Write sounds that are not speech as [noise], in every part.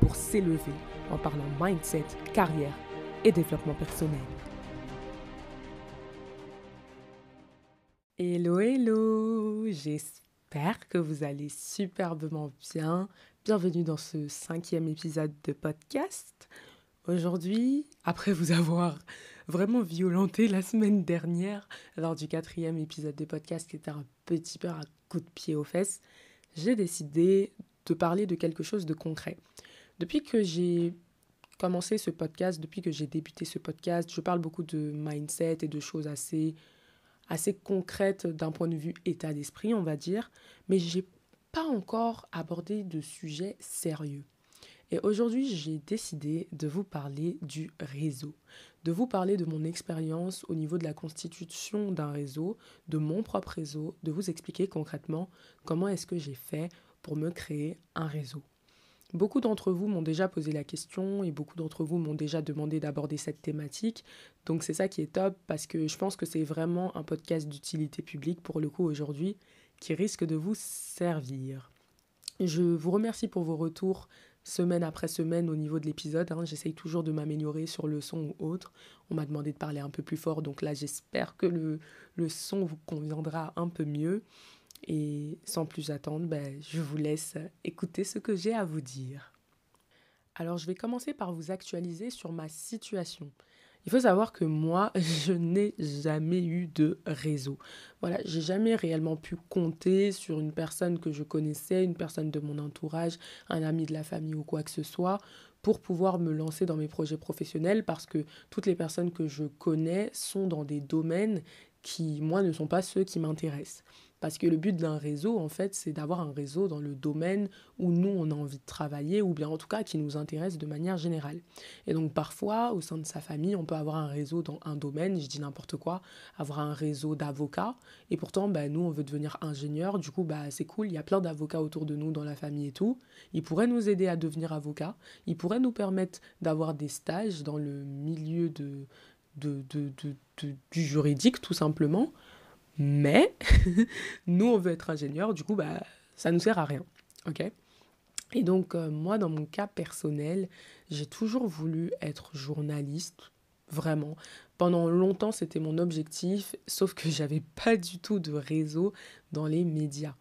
pour s'élever en parlant mindset, carrière et développement personnel. Hello, hello, j'espère que vous allez superbement bien. Bienvenue dans ce cinquième épisode de podcast. Aujourd'hui, après vous avoir vraiment violenté la semaine dernière lors du quatrième épisode de podcast qui était un petit peu un coup de pied aux fesses, j'ai décidé de parler de quelque chose de concret. Depuis que j'ai commencé ce podcast, depuis que j'ai débuté ce podcast, je parle beaucoup de mindset et de choses assez, assez concrètes d'un point de vue état d'esprit, on va dire, mais j'ai pas encore abordé de sujets sérieux. Et aujourd'hui, j'ai décidé de vous parler du réseau, de vous parler de mon expérience au niveau de la constitution d'un réseau, de mon propre réseau, de vous expliquer concrètement comment est-ce que j'ai fait pour me créer un réseau. Beaucoup d'entre vous m'ont déjà posé la question et beaucoup d'entre vous m'ont déjà demandé d'aborder cette thématique. Donc c'est ça qui est top parce que je pense que c'est vraiment un podcast d'utilité publique pour le coup aujourd'hui qui risque de vous servir. Je vous remercie pour vos retours semaine après semaine au niveau de l'épisode. Hein. J'essaye toujours de m'améliorer sur le son ou autre. On m'a demandé de parler un peu plus fort, donc là j'espère que le, le son vous conviendra un peu mieux. Et sans plus attendre, ben, je vous laisse écouter ce que j'ai à vous dire. Alors je vais commencer par vous actualiser sur ma situation. Il faut savoir que moi, [laughs] je n'ai jamais eu de réseau. Voilà, j'ai jamais réellement pu compter sur une personne que je connaissais, une personne de mon entourage, un ami de la famille ou quoi que ce soit, pour pouvoir me lancer dans mes projets professionnels parce que toutes les personnes que je connais sont dans des domaines qui, moi, ne sont pas ceux qui m'intéressent. Parce que le but d'un réseau, en fait, c'est d'avoir un réseau dans le domaine où nous, on a envie de travailler, ou bien en tout cas qui nous intéresse de manière générale. Et donc parfois, au sein de sa famille, on peut avoir un réseau dans un domaine, je dis n'importe quoi, avoir un réseau d'avocats, et pourtant, bah, nous, on veut devenir ingénieur, du coup, bah, c'est cool, il y a plein d'avocats autour de nous dans la famille et tout. Ils pourraient nous aider à devenir avocats, ils pourraient nous permettre d'avoir des stages dans le milieu de, du juridique, tout simplement. Mais [laughs] nous, on veut être ingénieur, du coup, bah, ça ne sert à rien. OK? Et donc, euh, moi, dans mon cas personnel, j'ai toujours voulu être journaliste, vraiment. Pendant longtemps, c'était mon objectif, sauf que [laughs] j'avais pas du tout de réseau dans les médias.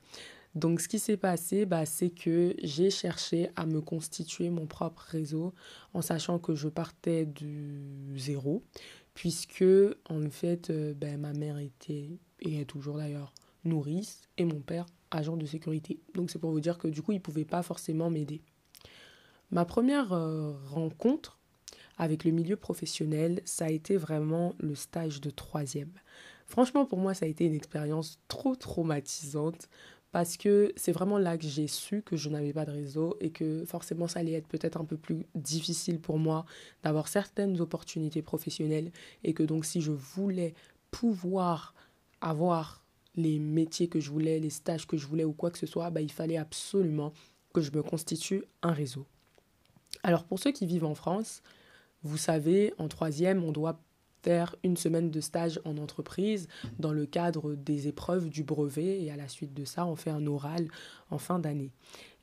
Donc, ce qui s'est passé, bah, c'est que j'ai cherché à me constituer mon propre réseau en sachant que je partais du zéro, puisque en fait, euh, ben, ma mère était et est toujours d'ailleurs nourrice, et mon père agent de sécurité. Donc c'est pour vous dire que du coup, il ne pouvait pas forcément m'aider. Ma première euh, rencontre avec le milieu professionnel, ça a été vraiment le stage de troisième. Franchement, pour moi, ça a été une expérience trop traumatisante parce que c'est vraiment là que j'ai su que je n'avais pas de réseau et que forcément ça allait être peut-être un peu plus difficile pour moi d'avoir certaines opportunités professionnelles et que donc si je voulais pouvoir avoir les métiers que je voulais, les stages que je voulais ou quoi que ce soit, bah, il fallait absolument que je me constitue un réseau. Alors pour ceux qui vivent en France, vous savez, en troisième, on doit faire une semaine de stage en entreprise dans le cadre des épreuves du brevet et à la suite de ça, on fait un oral en fin d'année.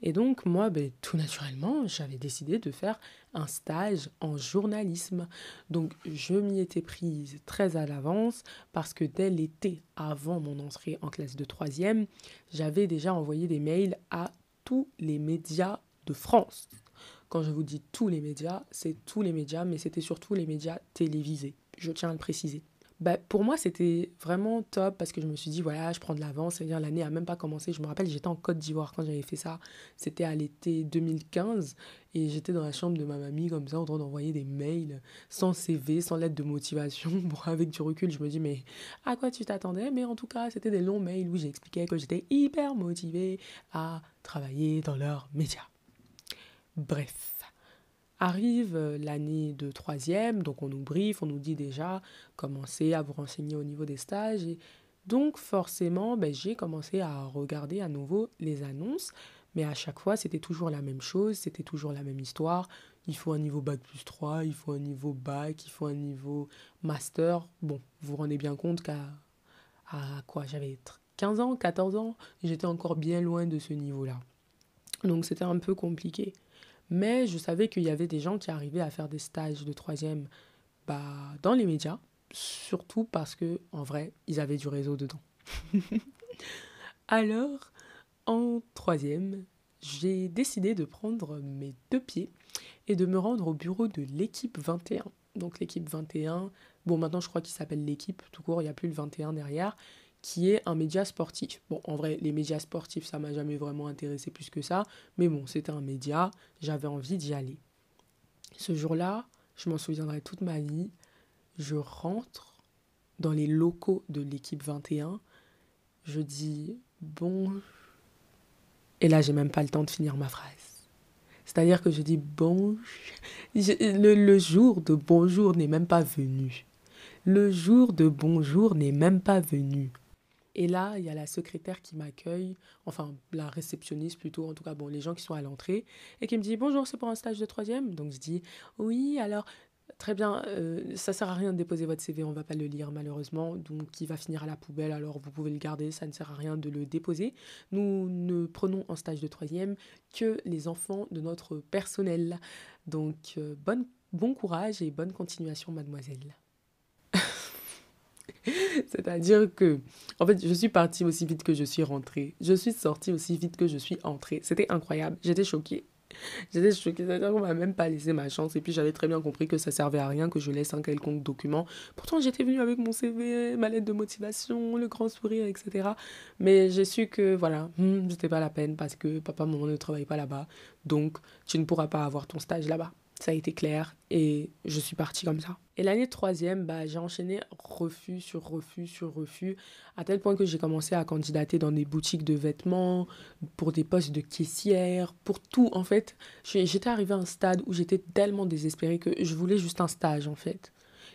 Et donc moi, ben, tout naturellement, j'avais décidé de faire un stage en journalisme. Donc je m'y étais prise très à l'avance parce que dès l'été avant mon entrée en classe de troisième, j'avais déjà envoyé des mails à tous les médias de France. Quand je vous dis tous les médias, c'est tous les médias, mais c'était surtout les médias télévisés. Je tiens à le préciser. Bah, pour moi, c'était vraiment top parce que je me suis dit, voilà, je prends de l'avance. C'est-à-dire, l'année n'a même pas commencé. Je me rappelle, j'étais en Côte d'Ivoire quand j'avais fait ça. C'était à l'été 2015 et j'étais dans la chambre de ma mamie, comme ça, en train d'envoyer des mails sans CV, sans lettre de motivation. [laughs] Bon, avec du recul, je me dis, mais à quoi tu t'attendais? Mais en tout cas, c'était des longs mails où j'expliquais que j'étais hyper motivée à travailler dans leurs médias. Bref. Arrive euh, l'année de troisième, donc on nous briefe, on nous dit déjà, commencez à vous renseigner au niveau des stages. Et donc forcément, ben, j'ai commencé à regarder à nouveau les annonces, mais à chaque fois, c'était toujours la même chose, c'était toujours la même histoire. Il faut un niveau bac plus 3, il faut un niveau bac, il faut un niveau master. Bon, vous vous rendez bien compte qu'à à quoi J'avais 15 ans, 14 ans, j'étais encore bien loin de ce niveau-là. Donc c'était un peu compliqué. Mais je savais qu'il y avait des gens qui arrivaient à faire des stages de troisième bah, dans les médias, surtout parce que en vrai, ils avaient du réseau dedans. [laughs] Alors, en troisième, j'ai décidé de prendre mes deux pieds et de me rendre au bureau de l'équipe 21. Donc l'équipe 21, bon maintenant je crois qu'il s'appelle l'équipe tout court, il n'y a plus le 21 derrière, qui est un média sportif. Bon, en vrai, les médias sportifs, ça m'a jamais vraiment intéressé plus que ça, mais bon, c'était un média, j'avais envie d'y aller. Ce jour-là, je m'en souviendrai toute ma vie, je rentre dans les locaux de l'équipe 21, je dis bon, et là, j'ai même pas le temps de finir ma phrase. C'est-à-dire que je dis bon, le, le jour de bonjour n'est même pas venu. Le jour de bonjour n'est même pas venu. Et là, il y a la secrétaire qui m'accueille, enfin la réceptionniste plutôt, en tout cas, bon, les gens qui sont à l'entrée, et qui me dit Bonjour, c'est pour un stage de troisième Donc je dis Oui, alors, très bien, euh, ça sert à rien de déposer votre CV, on va pas le lire malheureusement, donc il va finir à la poubelle, alors vous pouvez le garder, ça ne sert à rien de le déposer. Nous ne prenons en stage de troisième que les enfants de notre personnel. Donc, euh, bonne, bon courage et bonne continuation, mademoiselle. [laughs] C'est-à-dire que, en fait, je suis partie aussi vite que je suis rentrée. Je suis sortie aussi vite que je suis entrée. C'était incroyable. J'étais choquée. J'étais choquée, c'est-à-dire qu'on m'a même pas laissé ma chance. Et puis j'avais très bien compris que ça servait à rien que je laisse un quelconque document. Pourtant, j'étais venue avec mon CV, ma lettre de motivation, le grand sourire, etc. Mais j'ai su que, voilà, hmm, c'était pas la peine parce que papa, maman ne travaille pas là-bas. Donc, tu ne pourras pas avoir ton stage là-bas ça a été clair et je suis partie comme ça. Et l'année troisième, bah, j'ai enchaîné refus sur refus sur refus, à tel point que j'ai commencé à candidater dans des boutiques de vêtements, pour des postes de caissière, pour tout en fait. J'étais arrivée à un stade où j'étais tellement désespérée que je voulais juste un stage en fait.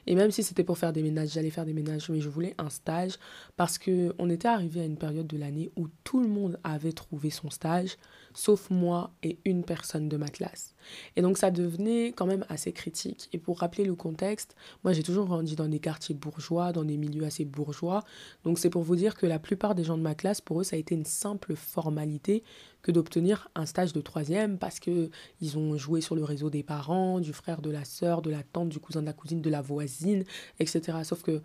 Et même si c'était pour faire des ménages, j'allais faire des ménages, mais je voulais un stage parce que on était arrivé à une période de l'année où tout le monde avait trouvé son stage, sauf moi et une personne de ma classe. Et donc ça devenait quand même assez critique. Et pour rappeler le contexte, moi j'ai toujours grandi dans des quartiers bourgeois, dans des milieux assez bourgeois. Donc c'est pour vous dire que la plupart des gens de ma classe, pour eux, ça a été une simple formalité que d'obtenir un stage de troisième parce que ils ont joué sur le réseau des parents, du frère, de la sœur, de la tante, du cousin, de la cousine, de la voisine, etc. Sauf que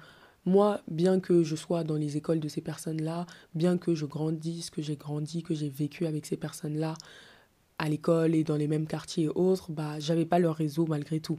moi, bien que je sois dans les écoles de ces personnes-là, bien que je grandisse, que j'ai grandi, que j'ai vécu avec ces personnes-là à l'école et dans les mêmes quartiers et autres, bah, j'avais pas leur réseau malgré tout.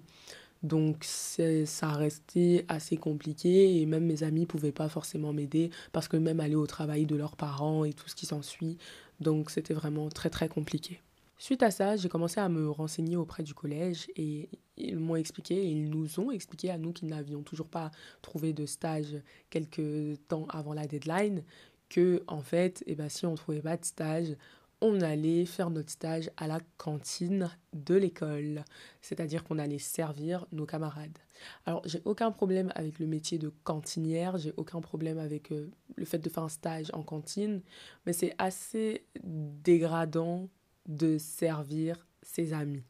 Donc ça restait assez compliqué et même mes amis pouvaient pas forcément m'aider parce que même aller au travail de leurs parents et tout ce qui s'ensuit, donc c'était vraiment très très compliqué. Suite à ça, j'ai commencé à me renseigner auprès du collège et ils m'ont expliqué, ils nous ont expliqué à nous qui n'avions toujours pas trouvé de stage quelques temps avant la deadline que en fait, eh ben, si on ne trouvait pas de stage, on allait faire notre stage à la cantine de l'école, c'est-à-dire qu'on allait servir nos camarades. Alors, j'ai aucun problème avec le métier de cantinière, j'ai aucun problème avec euh, le fait de faire un stage en cantine, mais c'est assez dégradant de servir ses amis.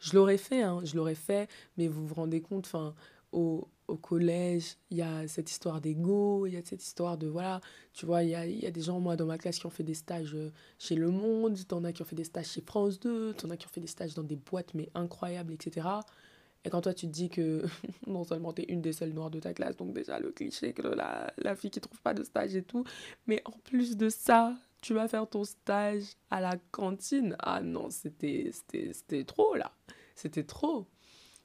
Je l'aurais fait, hein, je l'aurais fait, mais vous vous rendez compte, enfin, au, au collège, il y a cette histoire d'ego, il y a cette histoire de, voilà, tu vois, il y a, y a, des gens, moi, dans ma classe qui ont fait des stages euh, chez Le Monde, t'en as qui ont fait des stages chez France 2, t'en as qui ont fait des stages dans des boîtes, mais incroyables, etc. Et quand toi, tu te dis que [laughs] non seulement t'es une des seules noires de ta classe, donc déjà le cliché que la, la fille qui trouve pas de stage et tout, mais en plus de ça, tu vas faire ton stage à la cantine? Ah non, c'était trop, là. C'était trop.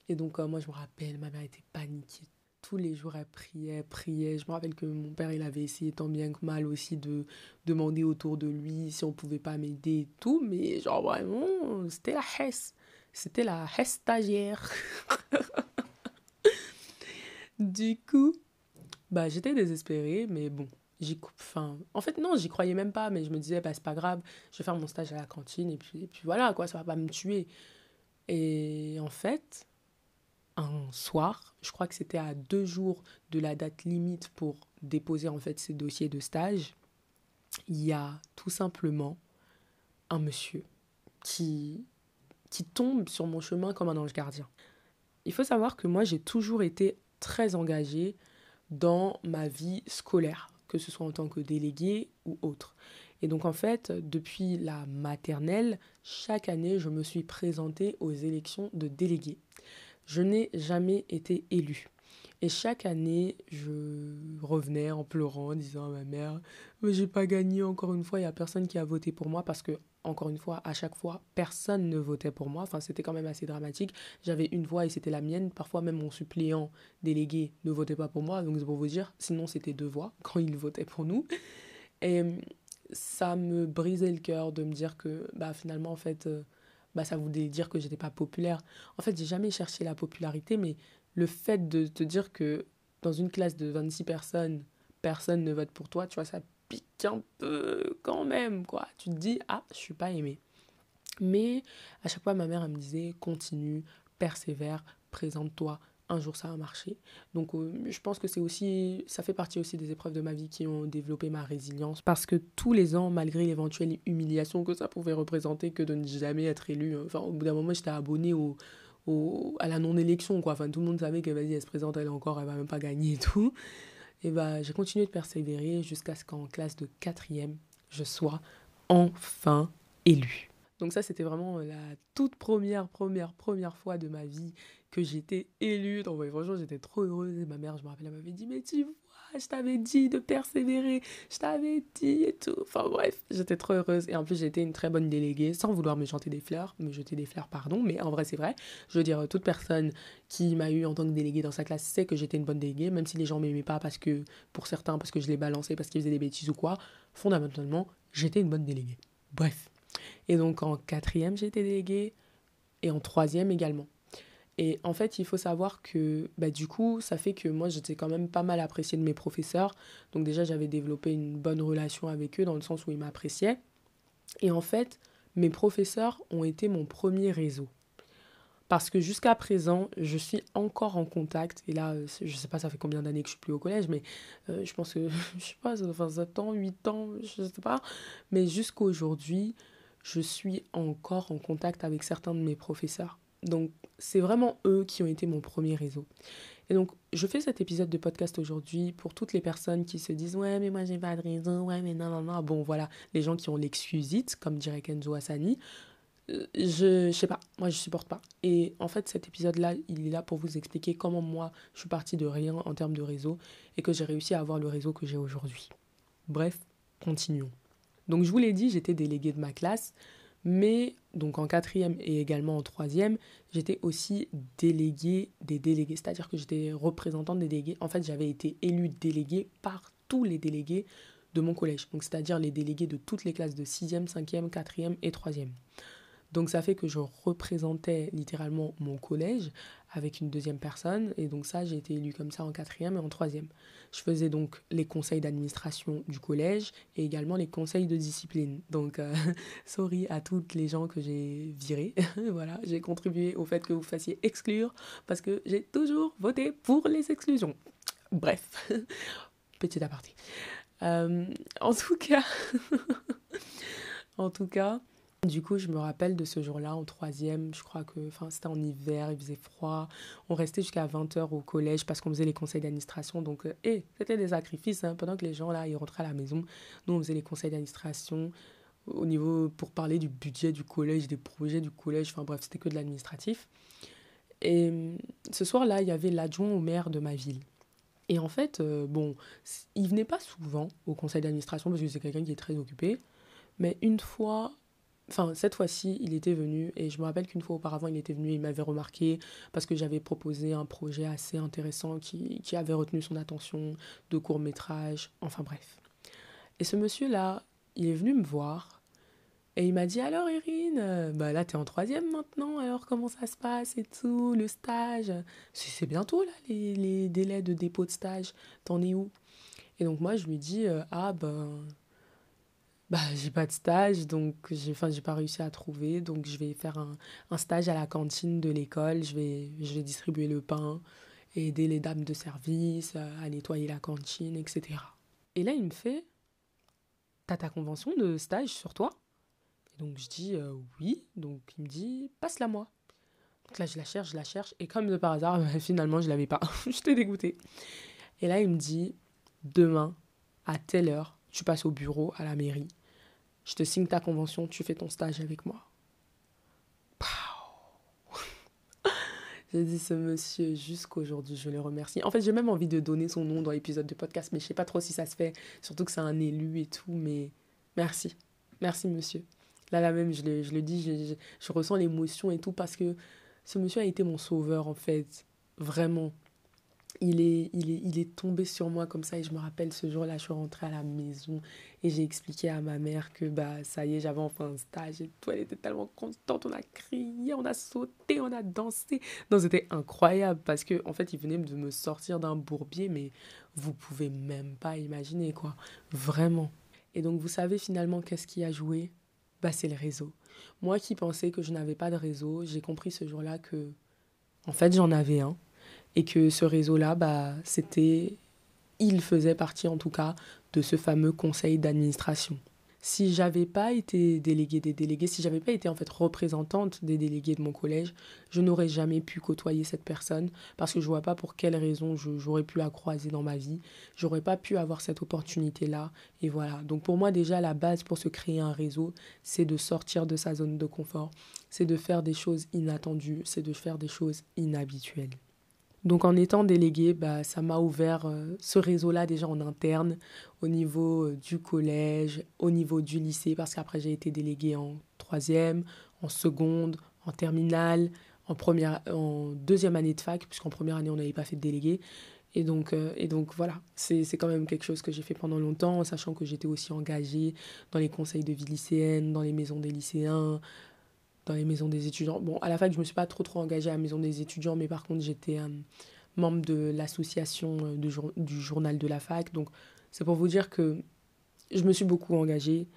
Et donc, euh, moi, je me rappelle, ma mère était paniquée. Tous les jours, elle priait, priait. Je me rappelle que mon père, il avait essayé tant bien que mal aussi de demander autour de lui si on pouvait pas m'aider et tout. Mais genre, vraiment, c'était la hesse. C'était la hesse stagiaire. [laughs] du coup, bah, j'étais désespérée, mais bon, j'y enfin en fait non j'y croyais même pas mais je me disais bah c'est pas grave je vais faire mon stage à la cantine et puis et puis voilà quoi ça va pas me tuer Et en fait, un soir, je crois que c'était à deux jours de la date limite pour déposer en fait ces dossiers de stage, il y a tout simplement un monsieur qui, qui tombe sur mon chemin comme un ange gardien. Il faut savoir que moi, j'ai toujours été très engagée dans ma vie scolaire, que ce soit en tant que déléguée ou autre. Et donc en fait, depuis la maternelle, chaque année, je me suis présentée aux élections de délégués. Je n'ai jamais été élue. Et chaque année, je revenais en pleurant, en disant à ma mère, mais j'ai pas gagné encore une fois, il n'y a personne qui a voté pour moi parce que, encore une fois, à chaque fois, personne ne votait pour moi. Enfin, c'était quand même assez dramatique. J'avais une voix et c'était la mienne. Parfois, même mon suppléant délégué ne votait pas pour moi. Donc, c'est pour vous dire, sinon, c'était deux voix [laughs] quand il votait pour nous. Et ça me brisait le cœur de me dire que, bah, finalement, en fait, euh, bah, ça voulait dire que j'étais pas populaire. En fait, j'ai jamais cherché la popularité, mais le fait de te dire que dans une classe de 26 personnes, personne ne vote pour toi, tu vois, ça un peu quand même, quoi. Tu te dis, ah, je suis pas aimée. Mais à chaque fois, ma mère, elle me disait, continue, persévère, présente-toi, un jour ça va marcher. Donc euh, je pense que c'est aussi, ça fait partie aussi des épreuves de ma vie qui ont développé ma résilience. Parce que tous les ans, malgré l'éventuelle humiliation que ça pouvait représenter que de ne jamais être élu, enfin au bout d'un moment j'étais abonnée au, au, à la non-élection, quoi. Enfin, tout le monde savait que vas-y, elle se présente, elle encore, elle va même pas gagner et tout. Et bah, j'ai continué de persévérer jusqu'à ce qu'en classe de quatrième, je sois enfin élue. Donc ça, c'était vraiment la toute première, première, première fois de ma vie que j'étais élue. Donc franchement, j'étais trop heureuse. Et ma mère, je me rappelle, elle m'avait dit, mais tu je t'avais dit de persévérer, je t'avais dit et tout. Enfin bref, j'étais trop heureuse. Et en plus, j'étais une très bonne déléguée, sans vouloir me chanter des fleurs, me jeter des fleurs, pardon. Mais en vrai, c'est vrai. Je veux dire, toute personne qui m'a eu en tant que déléguée dans sa classe sait que j'étais une bonne déléguée, même si les gens m'aimaient pas parce que, pour certains, parce que je les balançais, parce qu'ils faisaient des bêtises ou quoi. Fondamentalement, j'étais une bonne déléguée. Bref. Et donc en quatrième, j'étais déléguée. Et en troisième également. Et en fait, il faut savoir que bah, du coup, ça fait que moi, j'étais quand même pas mal appréciée de mes professeurs. Donc déjà, j'avais développé une bonne relation avec eux dans le sens où ils m'appréciaient. Et en fait, mes professeurs ont été mon premier réseau. Parce que jusqu'à présent, je suis encore en contact. Et là, je sais pas, ça fait combien d'années que je suis plus au collège, mais euh, je pense que, [laughs] je sais pas, ça faire 7 ans, 8 ans, je sais pas. Mais jusqu'à aujourd'hui, je suis encore en contact avec certains de mes professeurs. Donc, c'est vraiment eux qui ont été mon premier réseau. Et donc, je fais cet épisode de podcast aujourd'hui pour toutes les personnes qui se disent Ouais, mais moi, j'ai pas de réseau, ouais, mais non, non, non. Bon, voilà, les gens qui ont l'excusite, comme dirait Kenzo Asani. Euh, je, je sais pas, moi, je supporte pas. Et en fait, cet épisode-là, il est là pour vous expliquer comment moi, je suis partie de rien en termes de réseau et que j'ai réussi à avoir le réseau que j'ai aujourd'hui. Bref, continuons. Donc, je vous l'ai dit, j'étais déléguée de ma classe. Mais donc en quatrième et également en troisième, j'étais aussi déléguée des délégués, c'est-à-dire que j'étais représentante des délégués. En fait, j'avais été élue déléguée par tous les délégués de mon collège, donc c'est-à-dire les délégués de toutes les classes de 6e, 5e, 4e et 3e. Donc ça fait que je représentais littéralement mon collège avec une deuxième personne. Et donc ça, j'ai été élue comme ça en quatrième et en troisième. Je faisais donc les conseils d'administration du collège et également les conseils de discipline. Donc, euh, [laughs] sorry à toutes les gens que j'ai virés. [laughs] voilà, j'ai contribué au fait que vous fassiez exclure parce que j'ai toujours voté pour les exclusions. Bref, [laughs] petit aparté. Euh, en tout cas, en tout cas, du coup, je me rappelle de ce jour-là, en troisième, je crois que c'était en hiver, il faisait froid. On restait jusqu'à 20h au collège parce qu'on faisait les conseils d'administration. Donc, euh, c'était des sacrifices. Hein. Pendant que les gens, là, ils rentraient à la maison, nous, on faisait les conseils d'administration au niveau pour parler du budget du collège, des projets du collège. Enfin, bref, c'était que de l'administratif. Et euh, ce soir-là, il y avait l'adjoint au maire de ma ville. Et en fait, euh, bon, il venait pas souvent au conseil d'administration parce que c'est quelqu'un qui est très occupé. Mais une fois, Enfin, cette fois-ci, il était venu et je me rappelle qu'une fois auparavant, il était venu et il m'avait remarqué parce que j'avais proposé un projet assez intéressant qui, qui avait retenu son attention, de court métrage, enfin bref. Et ce monsieur-là, il est venu me voir et il m'a dit Alors, Irine, bah là, t'es en troisième maintenant, alors comment ça se passe et tout, le stage? C'est bientôt là, les, les, délais de dépôt de stage, t'en es où? Et donc, moi, je lui dis Ah, ben bah, j'ai pas de stage, donc j'ai enfin, pas réussi à trouver. Donc, je vais faire un, un stage à la cantine de l'école. Je vais, je vais distribuer le pain, aider les dames de service à nettoyer la cantine, etc. Et là, il me fait T'as ta convention de stage sur toi? Et donc, je dis euh, Oui. Donc, il me dit Passe-la moi. Donc là, je la cherche, je la cherche. Et comme de par hasard, [laughs] finalement, je l'avais pas. [laughs] J'étais dégoûtée. Et là, il me dit Demain, à telle heure, tu passes au bureau à la mairie je te signe ta convention, tu fais ton stage avec moi. [laughs] J'ai dit ce monsieur jusqu'aujourd'hui, je le remercie. En fait, j'ai même envie de donner son nom dans l'épisode de podcast, mais je sais pas trop si ça se fait, surtout que c'est un élu et tout, mais merci. Merci monsieur. Là, là même, je le, je le dis, je, je ressens l'émotion et tout parce que ce monsieur a été mon sauveur, en fait. Vraiment il est, il, est, il est tombé sur moi comme ça et je me rappelle ce jour-là, je suis rentrée à la maison et j'ai expliqué à ma mère que bah ça y est, j'avais enfin un stage et tout, elle était tellement contente, on a crié, on a sauté, on a dansé. Non, c'était incroyable parce que en fait, il venait de me sortir d'un bourbier mais vous pouvez même pas imaginer quoi, vraiment. Et donc vous savez finalement qu'est-ce qui a joué? Bah c'est le réseau. Moi qui pensais que je n'avais pas de réseau, j'ai compris ce jour-là que en fait, j'en avais un et que ce réseau-là, bah, c'était, il faisait partie en tout cas de ce fameux conseil d'administration. Si j'avais pas été déléguée des délégués, si j'avais pas été en fait représentante des délégués de mon collège, je n'aurais jamais pu côtoyer cette personne parce que je vois pas pour quelle raison j'aurais pu la croiser dans ma vie. J'aurais pas pu avoir cette opportunité-là. Et voilà. Donc pour moi déjà la base pour se créer un réseau, c'est de sortir de sa zone de confort, c'est de faire des choses inattendues, c'est de faire des choses inhabituelles. Donc en étant déléguée, bah, ça m'a ouvert euh, ce réseau-là déjà en interne, au niveau euh, du collège, au niveau du lycée, parce qu'après j'ai été déléguée en troisième, en seconde, en terminale, en, première, en deuxième année de fac, puisqu'en première année on n'avait pas fait de délégué. Et donc, euh, et donc voilà, c'est quand même quelque chose que j'ai fait pendant longtemps, en sachant que j'étais aussi engagée dans les conseils de vie lycéenne, dans les maisons des lycéens, dans les maisons des étudiants. Bon, à la fac, je me suis pas trop trop engagée à la maison des étudiants, mais par contre, j'étais euh, membre de l'association euh, du journal de la fac. Donc, c'est pour vous dire que je me suis beaucoup engagée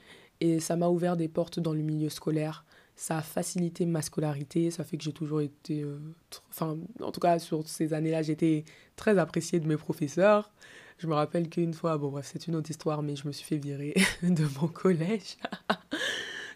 et ça m'a ouvert des portes dans le milieu scolaire. Ça a facilité ma scolarité, ça fait que j'ai toujours été... Euh, enfin, en tout cas, sur ces années-là, j'étais très appréciée de mes professeurs. Je me rappelle qu'une fois, bon bref, c'est une autre histoire, mais je me suis fait virer [laughs] de mon collège. [laughs]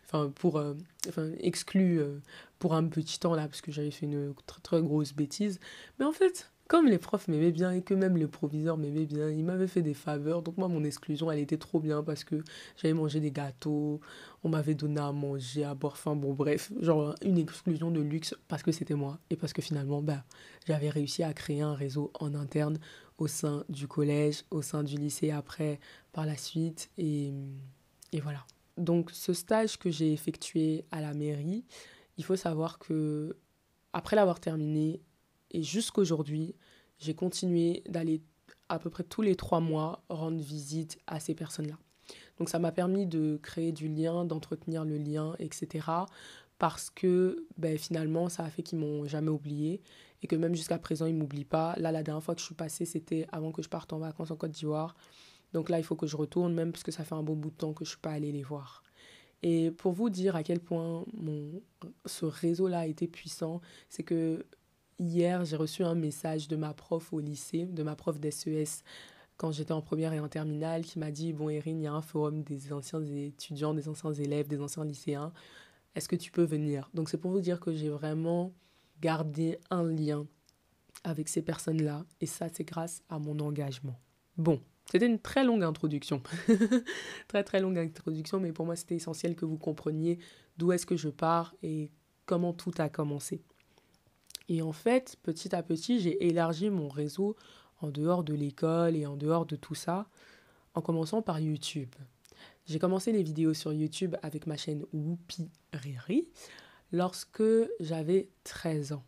enfin pour euh, enfin exclu euh, pour un petit temps là parce que j'avais fait une très très grosse bêtise mais en fait comme les profs m'aimaient bien et que même le proviseur m'aimait bien, il m'avait fait des faveurs. Donc moi, mon exclusion, elle était trop bien parce que j'avais mangé des gâteaux, on m'avait donné à manger, à boire. Enfin bon, bref, genre une exclusion de luxe parce que c'était moi et parce que finalement, bah, j'avais réussi à créer un réseau en interne au sein du collège, au sein du lycée après, par la suite. Et, et voilà. Donc ce stage que j'ai effectué à la mairie, il faut savoir que après l'avoir terminé et jusqu'aujourd'hui, j'ai continué d'aller à peu près tous les trois mois rendre visite à ces personnes-là. Donc ça m'a permis de créer du lien, d'entretenir le lien, etc. Parce que ben, finalement, ça a fait qu'ils m'ont jamais oublié et que même jusqu'à présent, ils m'oublient pas. Là, la dernière fois que je suis passée, c'était avant que je parte en vacances en Côte d'Ivoire. Donc là, il faut que je retourne, même parce que ça fait un bon bout de temps que je ne suis pas allée les voir. Et pour vous dire à quel point mon, ce réseau-là a été puissant, c'est que hier, j'ai reçu un message de ma prof au lycée, de ma prof d'SES, quand j'étais en première et en terminale, qui m'a dit, bon Erin, il y a un forum des anciens étudiants, des anciens élèves, des anciens lycéens. Est-ce que tu peux venir? Donc c'est pour vous dire que j'ai vraiment gardé un lien avec ces personnes-là. Et ça, c'est grâce à mon engagement. Bon, c'était une très longue introduction. [laughs] très très longue introduction, mais pour moi c'était essentiel que vous compreniez d'où est-ce que je pars et comment tout a commencé. Et en fait, petit à petit, j'ai élargi mon réseau en dehors de l'école et en dehors de tout ça, en commençant par YouTube. J'ai commencé les vidéos sur YouTube avec ma chaîne Whoopi Riri lorsque j'avais 13 ans.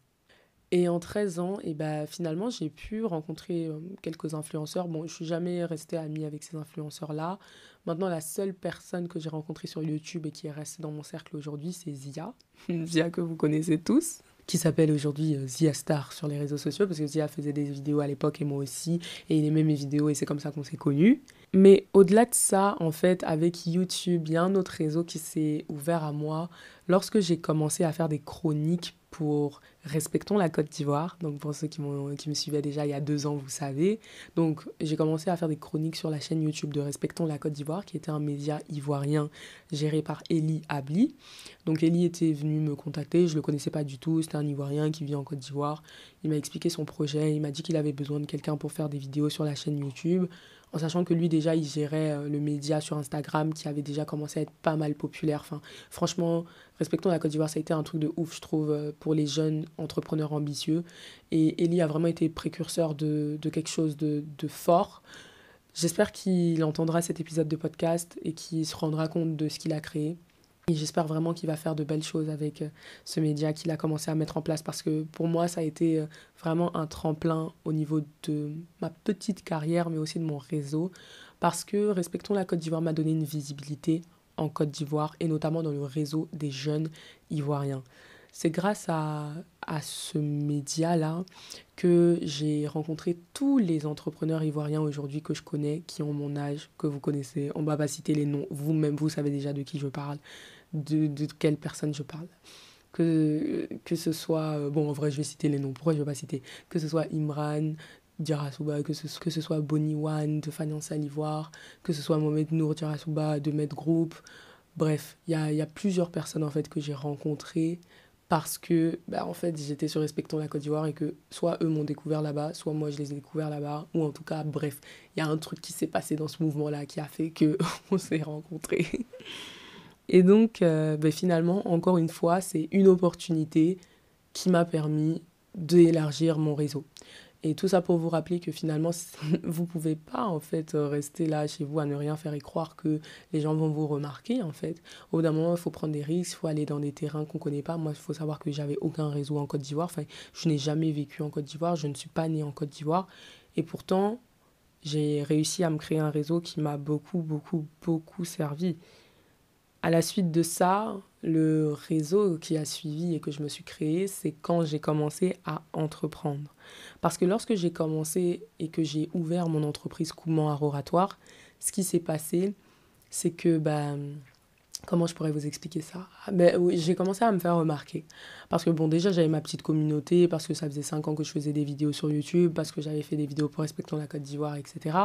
Et en 13 ans, et ben, finalement, j'ai pu rencontrer euh, quelques influenceurs. Bon, je suis jamais restée amie avec ces influenceurs-là. Maintenant, la seule personne que j'ai rencontrée sur YouTube et qui est restée dans mon cercle aujourd'hui, c'est Zia. [laughs] Zia que vous connaissez tous, qui s'appelle aujourd'hui euh, Zia Star sur les réseaux sociaux, parce que Zia faisait des vidéos à l'époque et moi aussi, et il aimait mes vidéos et c'est comme ça qu'on s'est connus. Mais au-delà de ça, en fait, avec YouTube, il y a un autre réseau qui s'est ouvert à moi lorsque j'ai commencé à faire des chroniques pour Respectons la Côte d'Ivoire. Donc pour ceux qui, me suivaient déjà il y a deux ans, vous savez. Donc j'ai commencé à faire des chroniques sur la chaîne YouTube de Respectons la Côte d'Ivoire, qui était un média ivoirien géré par Eli Abli. Donc Eli était venu me contacter, je ne le connaissais pas du tout, c'était un Ivoirien qui vit en Côte d'Ivoire. Il m'a expliqué son projet, il m'a dit qu'il avait besoin de quelqu'un pour faire des vidéos sur la chaîne YouTube en sachant que lui déjà il gérait euh, le média sur Instagram qui avait déjà commencé à être pas mal populaire. Franchement, respectons la Côte d'Ivoire, ça a été un truc de ouf, je trouve, euh, pour les jeunes entrepreneurs ambitieux. Et Eli a vraiment été précurseur de, quelque chose de, de fort. J'espère qu'il entendra cet épisode de podcast et qu'il se rendra compte de ce qu'il a créé. J'espère vraiment qu'il va faire de belles choses avec euh, ce média qu'il a commencé à mettre en place parce que pour moi, ça a été euh, vraiment un tremplin au niveau de ma petite carrière, mais aussi de mon réseau. Parce que Respectons la Côte d'Ivoire m'a donné une visibilité en Côte d'Ivoire et notamment dans le réseau des jeunes ivoiriens. C'est grâce à, à ce média-là que j'ai rencontré tous les entrepreneurs ivoiriens aujourd'hui que je connais, qui ont mon âge, que vous connaissez. On ne va pas citer les noms, vous-même, vous savez déjà de qui je parle de, de quelle personne je parle. Que, que ce soit, euh, bon en vrai je vais citer les noms, pourquoi je ne vais pas citer? Que ce soit Imran, Dirasouba, que ce, que ce soit Bonnie Wan de Finance à l'Ivoire, que ce soit Mohamed Nour Dirasouba de Med Group. Bref, il y a, y a, plusieurs personnes en fait que j'ai rencontrées parce que bah, en fait j'étais sur Respectons la Côte d'Ivoire et que soit eux m'ont découvert là-bas, soit moi je les ai découverts là-bas, ou en tout cas, bref, il y a un truc qui s'est passé dans ce mouvement-là qui a fait que [laughs] on s'est rencontrés. Et donc, euh, ben, finalement, encore une fois, c'est une opportunité qui m'a permis d'élargir mon réseau. Et tout ça pour vous rappeler que finalement, [laughs] vous ne pouvez pas en fait rester là chez vous à ne rien faire et croire que les gens vont vous remarquer en fait. Au bout d'un moment, il faut prendre des risques, il faut aller dans des terrains qu'on ne connaît pas. Moi, il faut savoir que j'avais aucun réseau en Côte d'Ivoire. Enfin, je n'ai jamais vécu en Côte d'Ivoire, je ne suis pas née en Côte d'Ivoire. Et pourtant, j'ai réussi à me créer un réseau qui m'a beaucoup, beaucoup, beaucoup servi. À la suite de ça, le réseau qui a suivi et que je me suis créé, c'est quand j'ai commencé à entreprendre. Parce que lorsque j'ai commencé et que j'ai ouvert mon entreprise Coumant Oratoire, ce qui s'est passé, c'est que, ben, comment je pourrais vous expliquer ça? Ben, oui, J'ai commencé à me faire remarquer. Parce que, bon, déjà, j'avais ma petite communauté, parce que ça faisait 5 ans que je faisais des vidéos sur YouTube, parce que j'avais fait des vidéos pour Respectons la Côte d'Ivoire, etc.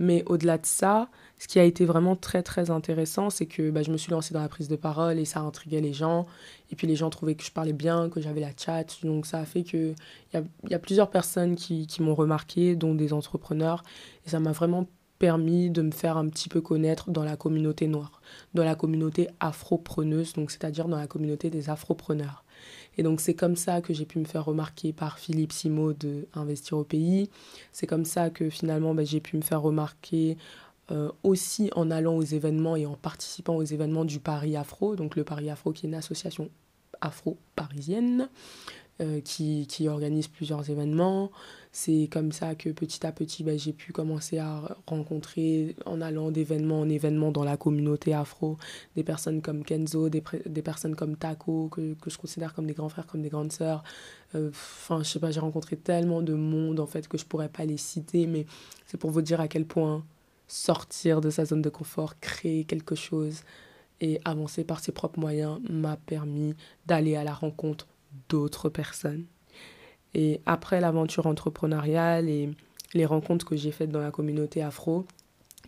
Mais au-delà de ça, ce qui a été vraiment très très intéressant, c'est que bah, je me suis lancée dans la prise de parole et ça intriguait les gens. Et puis les gens trouvaient que je parlais bien, que j'avais la chat. Donc ça a fait qu'il y a, y a plusieurs personnes qui, m'ont remarqué, dont des entrepreneurs. Et ça m'a vraiment permis de me faire un petit peu connaître dans la communauté noire, dans la communauté afropreneuse, donc c'est-à-dire dans la communauté des afropreneurs. Et donc c'est comme ça que j'ai pu me faire remarquer par Philippe Simo de Investir au pays. C'est comme ça que finalement ben, j'ai pu me faire remarquer euh, aussi en allant aux événements et en participant aux événements du Paris Afro. Donc le Paris Afro qui est une association afro-parisienne euh, qui, organise plusieurs événements. C'est comme ça que petit à petit, ben, j'ai pu commencer à rencontrer, en allant d'événement en événement dans la communauté afro, des personnes comme Kenzo, des, des personnes comme Taco, que, que, je considère comme des grands frères, comme des grandes sœurs. Euh, enfin, je sais pas, j'ai rencontré tellement de monde, en fait, que je pourrais pas les citer, mais c'est pour vous dire à quel point sortir de sa zone de confort, créer quelque chose et avancer par ses propres moyens m'a permis d'aller à la rencontre d'autres personnes. Et après l'aventure entrepreneuriale et les rencontres que j'ai faites dans la communauté afro,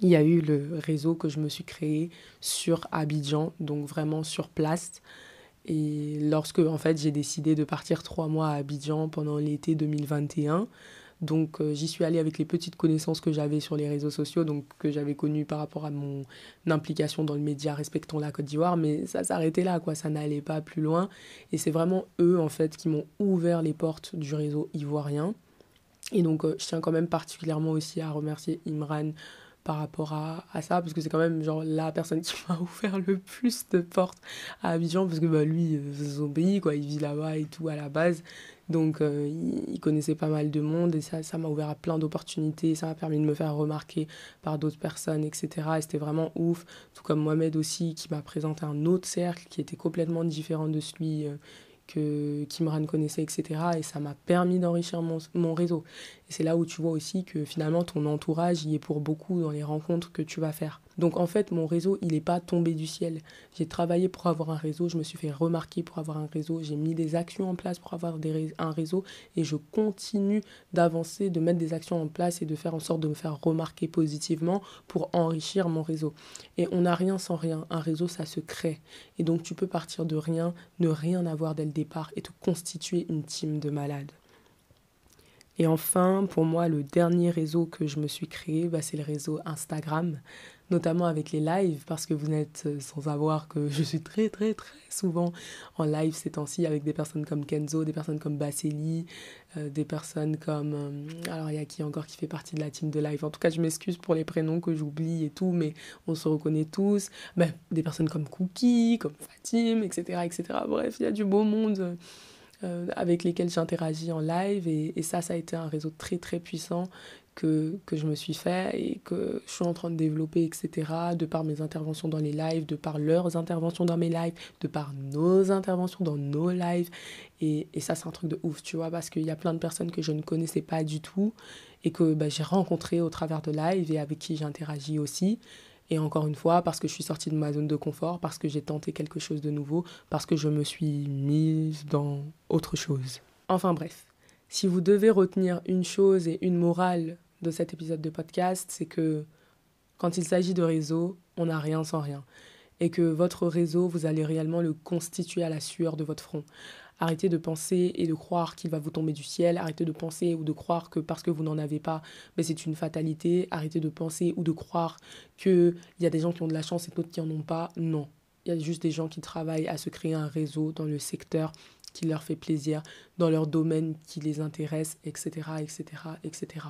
il y a eu le réseau que je me suis créé sur Abidjan, donc vraiment sur place. Et lorsque en fait j'ai décidé de partir trois mois à Abidjan pendant l'été 2021, donc euh, j'y suis allée avec les petites connaissances que j'avais sur les réseaux sociaux, donc que j'avais connues par rapport à mon implication dans le média Respectons la Côte d'Ivoire, mais ça s'arrêtait là, quoi, ça n'allait pas plus loin. Et c'est vraiment eux, en fait, qui m'ont ouvert les portes du réseau ivoirien. Et donc euh, je tiens quand même particulièrement aussi à remercier Imran par rapport à, à ça, parce que c'est quand même genre la personne qui m'a [laughs] ouvert le plus de portes à Abidjan, parce que bah, lui, euh, c'est son pays, quoi, il vit là-bas et tout à la base. Donc euh, il, connaissait pas mal de monde et ça, ça m'a ouvert à plein d'opportunités, ça m'a permis de me faire remarquer par d'autres personnes, etc. Et c'était vraiment ouf. Tout comme Mohamed aussi, qui m'a présenté un autre cercle qui était complètement différent de celui euh, que Kimran connaissait, etc. Et ça m'a permis d'enrichir mon, mon, réseau. Et c'est là où tu vois aussi que finalement ton entourage y est pour beaucoup dans les rencontres que tu vas faire. Donc en fait, mon réseau, il n'est pas tombé du ciel. J'ai travaillé pour avoir un réseau, je me suis fait remarquer pour avoir un réseau, j'ai mis des actions en place pour avoir un réseau et je continue d'avancer, de mettre des actions en place et de faire en sorte de me faire remarquer positivement pour enrichir mon réseau. Et on n'a rien sans rien. Un réseau, ça se crée. Et donc tu peux partir de rien, ne rien avoir dès le départ et te constituer une team de malades. Et enfin, pour moi, le dernier réseau que je me suis créé, bah, c'est le réseau Instagram notamment avec les lives, parce que vous n'êtes euh, sans savoir que je suis très très très souvent en live ces temps-ci avec des personnes comme Kenzo, des personnes comme Basseli, euh, des personnes comme... Euh, alors il y a qui encore qui fait partie de la team de live En tout cas, je m'excuse pour les prénoms que j'oublie et tout, mais on se reconnaît tous. Ben, des personnes comme Cookie, comme Fatim, etc. etc. Bref, il y a du beau monde. Avec lesquels j'interagis en live et, et, ça, ça a été un réseau très très puissant que, que, je me suis fait et que je suis en train de développer, etc., de par mes interventions dans les lives, de par leurs interventions dans mes lives, de par nos interventions dans nos lives. Et, et ça, c'est un truc de ouf, tu vois, parce qu'il y a plein de personnes que je ne connaissais pas du tout et que bah, j'ai rencontrées au travers de lives et avec qui j'interagis aussi. Et encore une fois, parce que je suis sortie de ma zone de confort, parce que j'ai tenté quelque chose de nouveau, parce que je me suis mise dans autre chose. Enfin bref, si vous devez retenir une chose et une morale de cet épisode de podcast, c'est que quand il s'agit de réseau, on n'a rien sans rien. Et que votre réseau, vous allez réellement le constituer à la sueur de votre front. Arrêtez de penser et de croire qu'il va vous tomber du ciel. Arrêtez de penser ou de croire que parce que vous n'en avez pas, mais c'est une fatalité. Arrêtez de penser ou de croire qu'il y a des gens qui ont de la chance et d'autres qui n'en ont pas. Non. Il y a juste des gens qui travaillent à se créer un réseau dans le secteur qui leur fait plaisir, dans leur domaine qui les intéresse, etc., etc., etc.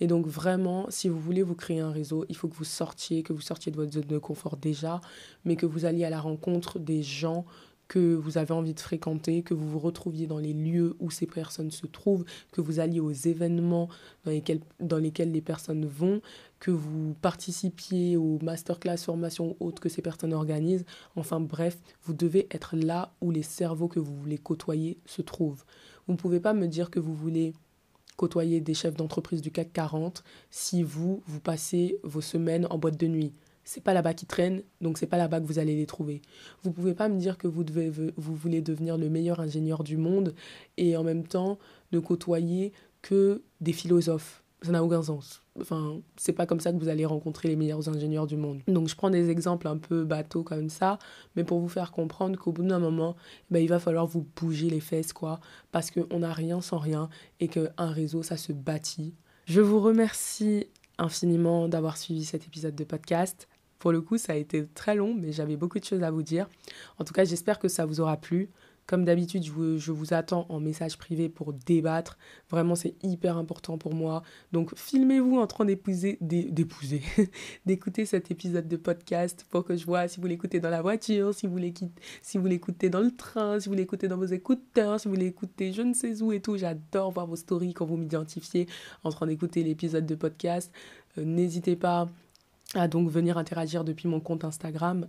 Et donc vraiment, si vous voulez vous créer un réseau, il faut que vous sortiez, que vous sortiez de votre zone de confort déjà, mais que vous alliez à la rencontre des gens que vous avez envie de fréquenter, que vous vous retrouviez dans les lieux où ces personnes se trouvent, que vous alliez aux événements dans lesquels, dans lesquels les personnes vont, que vous participiez aux masterclass, formations ou autres que ces personnes organisent. Enfin bref, vous devez être là où les cerveaux que vous voulez côtoyer se trouvent. Vous ne pouvez pas me dire que vous voulez côtoyer des chefs d'entreprise du CAC 40 si vous, vous passez vos semaines en boîte de nuit c'est pas là-bas qu'ils traînent, donc c'est pas là-bas que vous allez les trouver. Vous pouvez pas me dire que vous, devez, vous voulez devenir le meilleur ingénieur du monde et en même temps ne côtoyer que des philosophes. Ça n'a aucun sens. Enfin, c'est pas comme ça que vous allez rencontrer les meilleurs ingénieurs du monde. Donc je prends des exemples un peu bateaux comme ça, mais pour vous faire comprendre qu'au bout d'un moment, ben, il va falloir vous bouger les fesses, quoi, parce qu'on n'a rien sans rien et qu'un réseau, ça se bâtit. Je vous remercie infiniment d'avoir suivi cet épisode de podcast. Pour le coup, ça a été très long, mais j'avais beaucoup de choses à vous dire. En tout cas, j'espère que ça vous aura plu. Comme d'habitude, je vous, attends en message privé pour débattre. Vraiment, c'est hyper important pour moi. Donc, filmez-vous en train d'épouser, d'épouser, [laughs] d'écouter cet épisode de podcast pour que je vois si vous l'écoutez dans la voiture, si vous l'écoutez dans le train, si vous l'écoutez dans vos écouteurs, si vous l'écoutez je ne sais où et tout. J'adore voir vos stories quand vous m'identifiez en train d'écouter l'épisode de podcast. Euh, n'hésitez pas à donc venir interagir depuis mon compte Instagram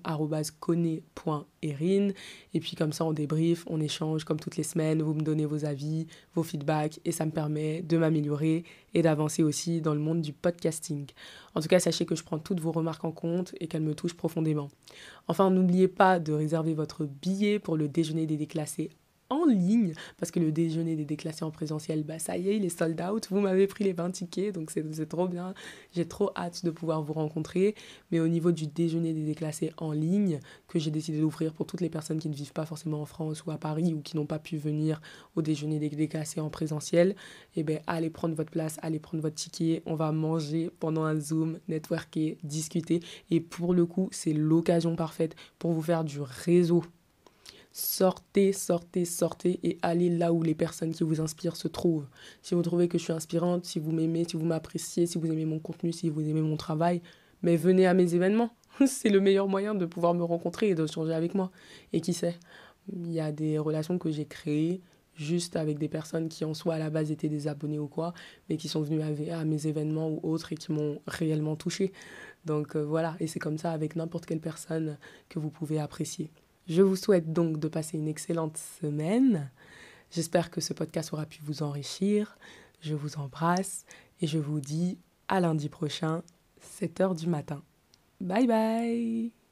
@cone.erin et puis comme ça on débrief, on échange comme toutes les semaines, vous me donnez vos avis, vos feedbacks et ça me permet de m'améliorer et d'avancer aussi dans le monde du podcasting. En tout cas, sachez que je prends toutes vos remarques en compte et qu'elles me touchent profondément. Enfin, n'oubliez pas de réserver votre billet pour le déjeuner des déclassés en ligne, parce que le déjeuner des déclassés en présentiel, bah ça y est, il est sold out. Vous m'avez pris les 20 tickets, donc c'est trop bien. J'ai trop hâte de pouvoir vous rencontrer. Mais au niveau du déjeuner des déclassés en ligne, que j'ai décidé d'ouvrir pour toutes les personnes qui ne vivent pas forcément en France ou à Paris ou qui n'ont pas pu venir au déjeuner des déclassés en présentiel, eh bien, allez prendre votre place, allez prendre votre ticket. On va manger pendant un Zoom, networker, discuter. Et pour le coup, c'est l'occasion parfaite pour vous faire du réseau Sortez, sortez, sortez et allez là où les personnes qui vous inspirent se trouvent. Si vous trouvez que je suis inspirante, si vous m'aimez, si vous m'appréciez, si vous aimez mon contenu, si vous aimez mon travail, mais venez à mes événements. [laughs] C'est le meilleur moyen de pouvoir me rencontrer et de changer avec moi. Et qui sait, il y a des relations que j'ai créées juste avec des personnes qui en soi à la base étaient des abonnés ou quoi, mais qui sont venus à, mes événements ou autres et qui m'ont réellement touché. Donc euh, voilà, et c'est comme ça avec n'importe quelle personne que vous pouvez apprécier. Je vous souhaite donc de passer une excellente semaine. J'espère que ce podcast aura pu vous enrichir. Je vous embrasse et je vous dis à lundi prochain, 7h du matin. Bye bye